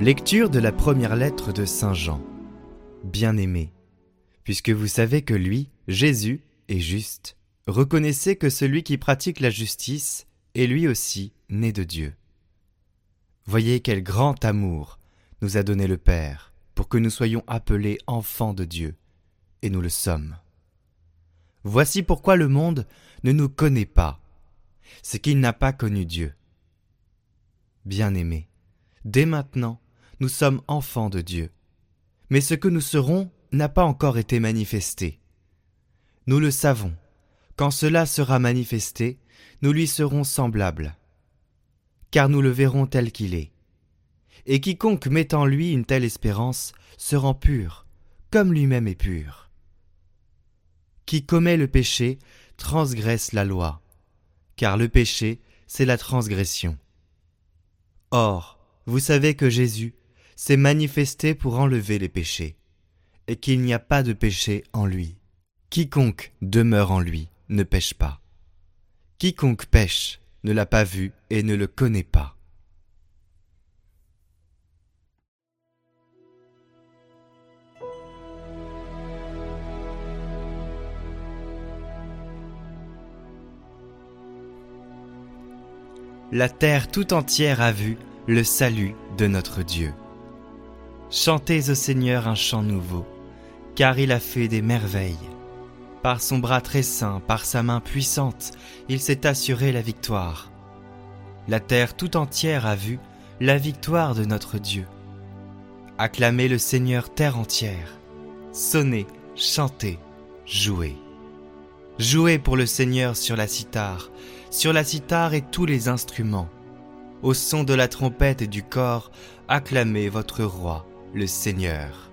Lecture de la première lettre de Saint Jean. Bien-aimé, puisque vous savez que lui, Jésus, est juste, reconnaissez que celui qui pratique la justice est lui aussi né de Dieu. Voyez quel grand amour nous a donné le Père pour que nous soyons appelés enfants de Dieu, et nous le sommes. Voici pourquoi le monde ne nous connaît pas, c'est qu'il n'a pas connu Dieu. Bien-aimé, dès maintenant, nous sommes enfants de Dieu. Mais ce que nous serons n'a pas encore été manifesté. Nous le savons. Quand cela sera manifesté, nous lui serons semblables. Car nous le verrons tel qu'il est. Et quiconque met en lui une telle espérance se rend pur, comme lui-même est pur. Qui commet le péché transgresse la loi, car le péché, c'est la transgression. Or, vous savez que Jésus, s'est manifesté pour enlever les péchés, et qu'il n'y a pas de péché en lui. Quiconque demeure en lui ne pêche pas. Quiconque pêche ne l'a pas vu et ne le connaît pas. La terre tout entière a vu le salut de notre Dieu. Chantez au Seigneur un chant nouveau, car il a fait des merveilles. Par son bras très saint, par sa main puissante, il s'est assuré la victoire. La terre tout entière a vu la victoire de notre Dieu. Acclamez le Seigneur terre entière. Sonnez, chantez, jouez. Jouez pour le Seigneur sur la cithare, sur la cithare et tous les instruments. Au son de la trompette et du corps, acclamez votre roi le Seigneur.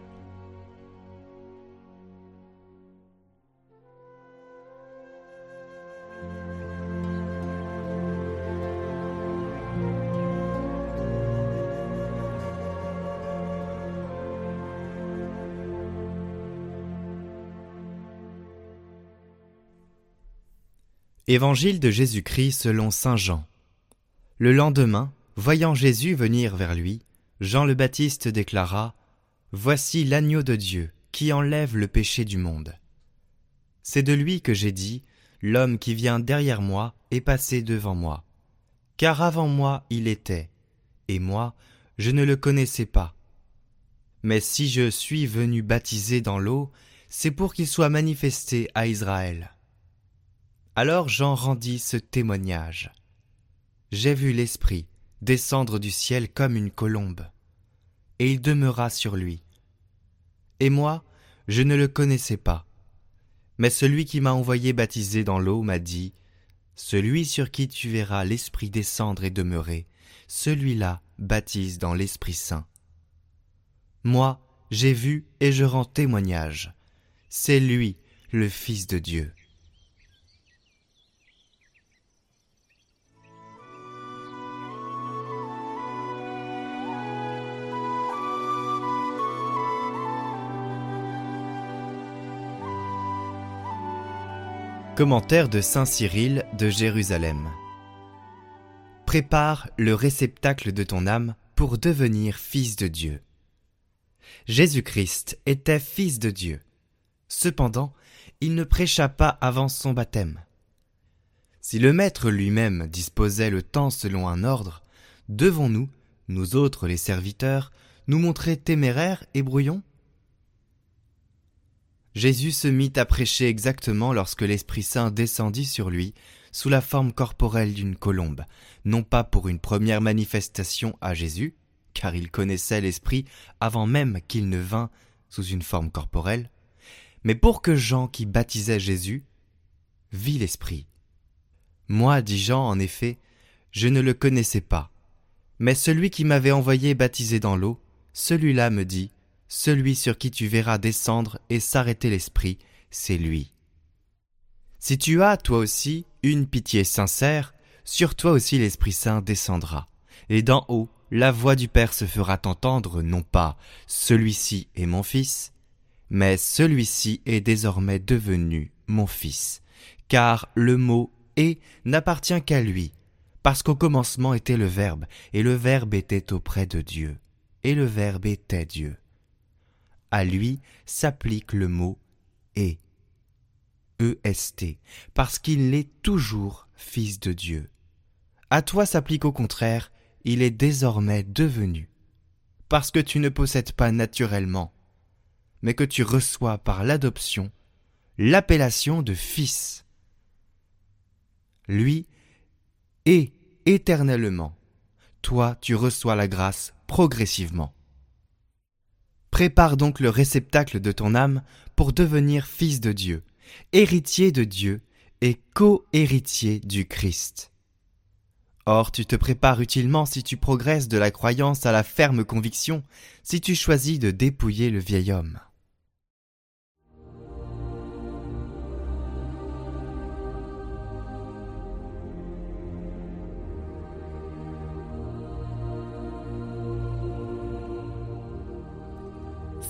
Évangile de Jésus-Christ selon Saint Jean. Le lendemain, voyant Jésus venir vers lui, Jean le Baptiste déclara Voici l'agneau de Dieu qui enlève le péché du monde. C'est de lui que j'ai dit L'homme qui vient derrière moi est passé devant moi. Car avant moi il était, et moi je ne le connaissais pas. Mais si je suis venu baptiser dans l'eau, c'est pour qu'il soit manifesté à Israël. Alors Jean rendit ce témoignage. J'ai vu l'Esprit descendre du ciel comme une colombe, et il demeura sur lui. Et moi, je ne le connaissais pas. Mais celui qui m'a envoyé baptiser dans l'eau m'a dit, Celui sur qui tu verras l'Esprit descendre et demeurer, celui-là baptise dans l'Esprit Saint. Moi, j'ai vu et je rends témoignage. C'est lui, le Fils de Dieu. Commentaire de Saint Cyril de Jérusalem. Prépare le réceptacle de ton âme pour devenir fils de Dieu. Jésus-Christ était fils de Dieu. Cependant, il ne prêcha pas avant son baptême. Si le Maître lui-même disposait le temps selon un ordre, devons-nous, nous autres les serviteurs, nous montrer téméraires et brouillons? Jésus se mit à prêcher exactement lorsque l'Esprit Saint descendit sur lui sous la forme corporelle d'une colombe, non pas pour une première manifestation à Jésus, car il connaissait l'Esprit avant même qu'il ne vînt sous une forme corporelle, mais pour que Jean qui baptisait Jésus vit l'Esprit. Moi, dit Jean, en effet, je ne le connaissais pas, mais celui qui m'avait envoyé baptiser dans l'eau, celui-là me dit, celui sur qui tu verras descendre et s'arrêter l'esprit, c'est lui. Si tu as, toi aussi, une pitié sincère, sur toi aussi l'Esprit Saint descendra, et d'en haut, la voix du Père se fera entendre, non pas celui-ci est mon fils, mais celui-ci est désormais devenu mon fils, car le mot est n'appartient qu'à lui, parce qu'au commencement était le Verbe, et le Verbe était auprès de Dieu, et le Verbe était Dieu. À lui s'applique le mot et, EST, parce qu'il est toujours Fils de Dieu. À toi s'applique au contraire, il est désormais devenu, parce que tu ne possèdes pas naturellement, mais que tu reçois par l'adoption l'appellation de Fils. Lui est éternellement, toi tu reçois la grâce progressivement. Prépare donc le réceptacle de ton âme pour devenir fils de Dieu, héritier de Dieu et co-héritier du Christ. Or, tu te prépares utilement si tu progresses de la croyance à la ferme conviction, si tu choisis de dépouiller le vieil homme.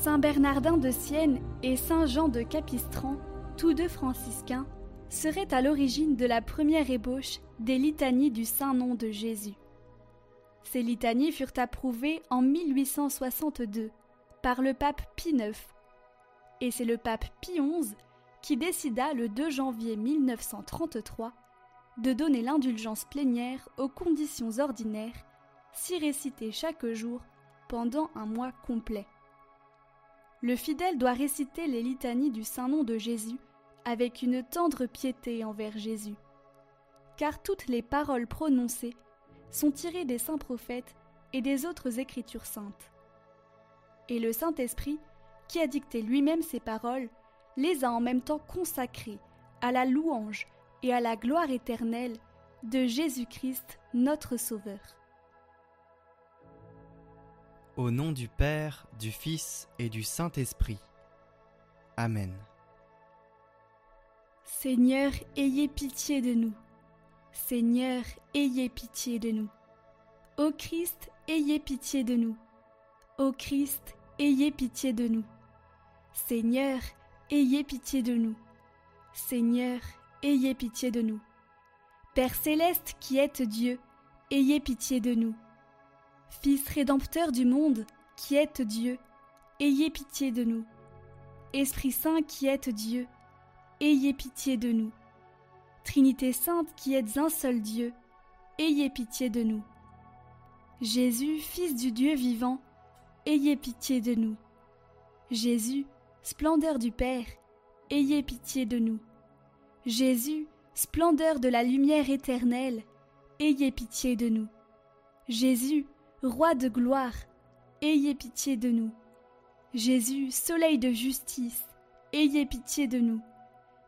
Saint Bernardin de Sienne et Saint Jean de Capistran, tous deux franciscains, seraient à l'origine de la première ébauche des litanies du Saint-Nom de Jésus. Ces litanies furent approuvées en 1862 par le pape Pie IX, et c'est le pape Pie XI qui décida le 2 janvier 1933 de donner l'indulgence plénière aux conditions ordinaires, si récitées chaque jour pendant un mois complet. Le fidèle doit réciter les litanies du Saint-Nom de Jésus avec une tendre piété envers Jésus. Car toutes les paroles prononcées sont tirées des saints prophètes et des autres écritures saintes. Et le Saint-Esprit, qui a dicté lui-même ces paroles, les a en même temps consacrées à la louange et à la gloire éternelle de Jésus-Christ notre Sauveur. Au nom du Père, du Fils et du Saint-Esprit. Amen. Seigneur, ayez pitié de nous. Seigneur, ayez pitié de nous. Ô Christ, ayez pitié de nous. Ô Christ, ayez pitié de nous. Seigneur, ayez pitié de nous. Seigneur, ayez pitié de nous. Père céleste qui êtes Dieu, ayez pitié de nous. Fils rédempteur du monde, qui êtes Dieu, ayez pitié de nous. Esprit Saint qui êtes Dieu, ayez pitié de nous. Trinité Sainte qui êtes un seul Dieu, ayez pitié de nous. Jésus, Fils du Dieu vivant, ayez pitié de nous. Jésus, splendeur du Père, ayez pitié de nous. Jésus, splendeur de la lumière éternelle, ayez pitié de nous. Jésus, Roi de gloire, ayez pitié de nous. Jésus, soleil de justice, ayez pitié de nous.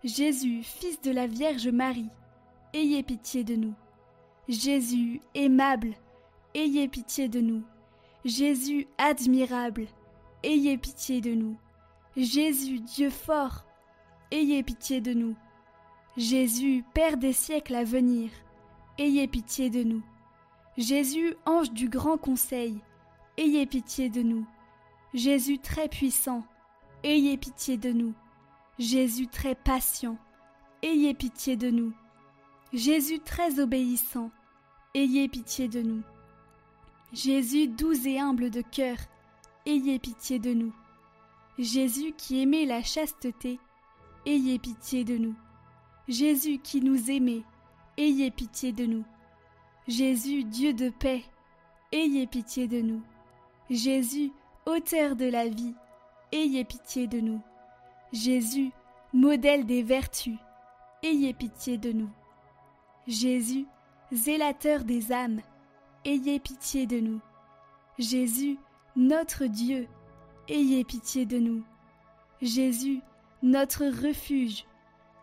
Jésus, Fils de la Vierge Marie, ayez pitié de nous. Jésus, aimable, ayez pitié de nous. Jésus, admirable, ayez pitié de nous. Jésus, Dieu fort, ayez pitié de nous. Jésus, Père des siècles à venir, ayez pitié de nous. Jésus, ange du grand conseil, ayez pitié de nous. Jésus très puissant, ayez pitié de nous. Jésus très patient, ayez pitié de nous. Jésus très obéissant, ayez pitié de nous. Jésus doux et humble de cœur, ayez pitié de nous. Jésus qui aimait la chasteté, ayez pitié de nous. Jésus qui nous aimait, ayez pitié de nous. Jésus, Dieu de paix, ayez pitié de nous. Jésus, auteur de la vie, ayez pitié de nous. Jésus, modèle des vertus, ayez pitié de nous. Jésus, zélateur des âmes, ayez pitié de nous. Jésus, notre Dieu, ayez pitié de nous. Jésus, notre refuge,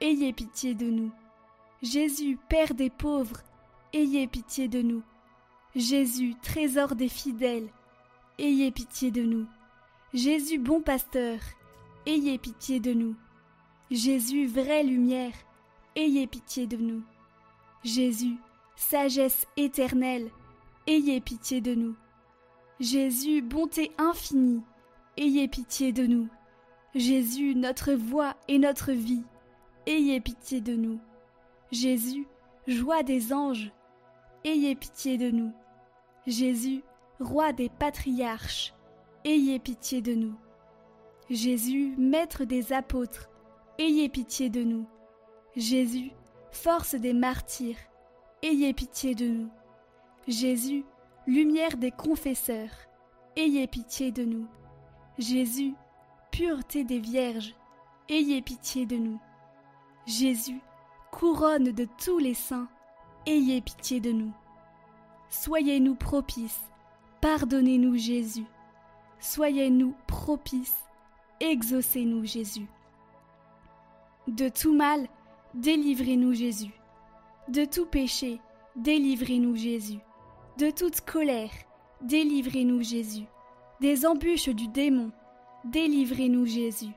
ayez pitié de nous. Jésus, Père des pauvres, ayez pitié de nous. Jésus, trésor des fidèles, ayez pitié de nous. Jésus, bon pasteur, ayez pitié de nous. Jésus, vraie lumière, ayez pitié de nous. Jésus, sagesse éternelle, ayez pitié de nous. Jésus, bonté infinie, ayez pitié de nous. Jésus, notre voix et notre vie, ayez pitié de nous. Jésus, joie des anges, ayez pitié de nous. Jésus, roi des patriarches, ayez pitié de nous. Jésus, maître des apôtres, ayez pitié de nous. Jésus, force des martyrs, ayez pitié de nous. Jésus, lumière des confesseurs, ayez pitié de nous. Jésus, pureté des vierges, ayez pitié de nous. Jésus, couronne de tous les saints, ayez pitié de nous. Soyez-nous propices, pardonnez-nous Jésus. Soyez-nous propices, exaucez-nous Jésus. De tout mal, délivrez-nous Jésus. De tout péché, délivrez-nous Jésus. De toute colère, délivrez-nous Jésus. Des embûches du démon, délivrez-nous Jésus.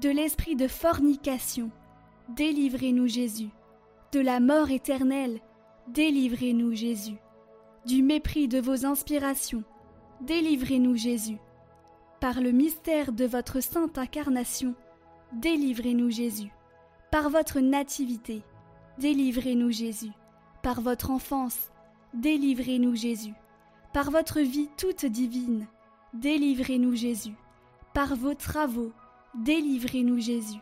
De l'esprit de fornication, délivrez-nous Jésus. De la mort éternelle, délivrez-nous Jésus. Du mépris de vos inspirations, délivrez-nous Jésus. Par le mystère de votre sainte incarnation, délivrez-nous Jésus. Par votre nativité, délivrez-nous Jésus. Par votre enfance, délivrez-nous Jésus. Par votre vie toute divine, délivrez-nous Jésus. Par vos travaux, délivrez-nous Jésus.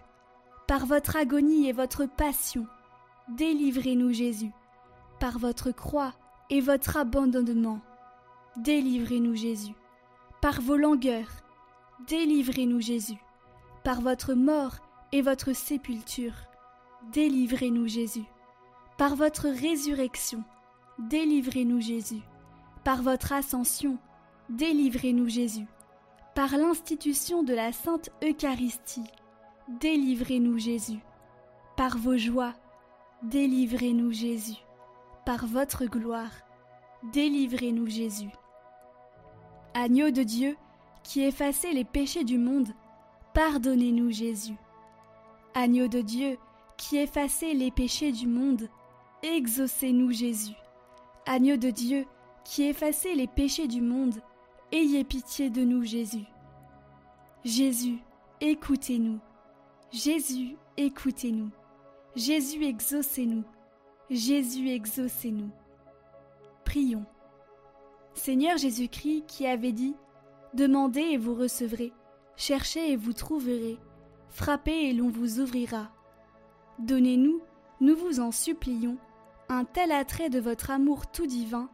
Par votre agonie et votre passion, délivrez-nous Jésus. Par votre croix et votre abandonnement, délivrez-nous Jésus. Par vos langueurs, délivrez-nous Jésus. Par votre mort et votre sépulture, délivrez-nous Jésus. Par votre résurrection, délivrez-nous Jésus. Par votre ascension, délivrez-nous Jésus. Par l'institution de la Sainte Eucharistie, délivrez-nous Jésus. Par vos joies, délivrez-nous Jésus. Par votre gloire, délivrez-nous Jésus. Agneau de Dieu, qui effacez les péchés du monde, pardonnez-nous Jésus. Agneau de Dieu, qui effacez les péchés du monde, exaucez-nous Jésus. Agneau de Dieu, qui effacez les péchés du monde, ayez pitié de nous Jésus. Jésus, écoutez-nous. Jésus, écoutez-nous. Jésus, exaucez-nous. Jésus, exaucez-nous. Prions. Seigneur Jésus-Christ qui avait dit Demandez et vous recevrez, cherchez et vous trouverez, frappez et l'on vous ouvrira. Donnez-nous, nous vous en supplions, un tel attrait de votre amour tout divin,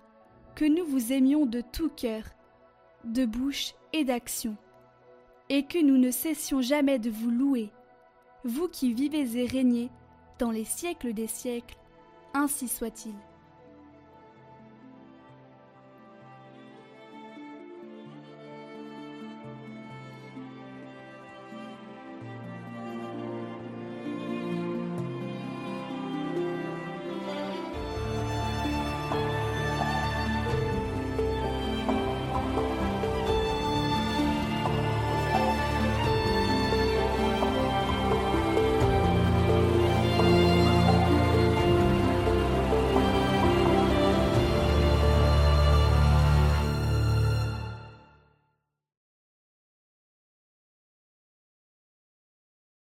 que nous vous aimions de tout cœur, de bouche et d'action, et que nous ne cessions jamais de vous louer, vous qui vivez et régnez dans les siècles des siècles, ainsi soit-il.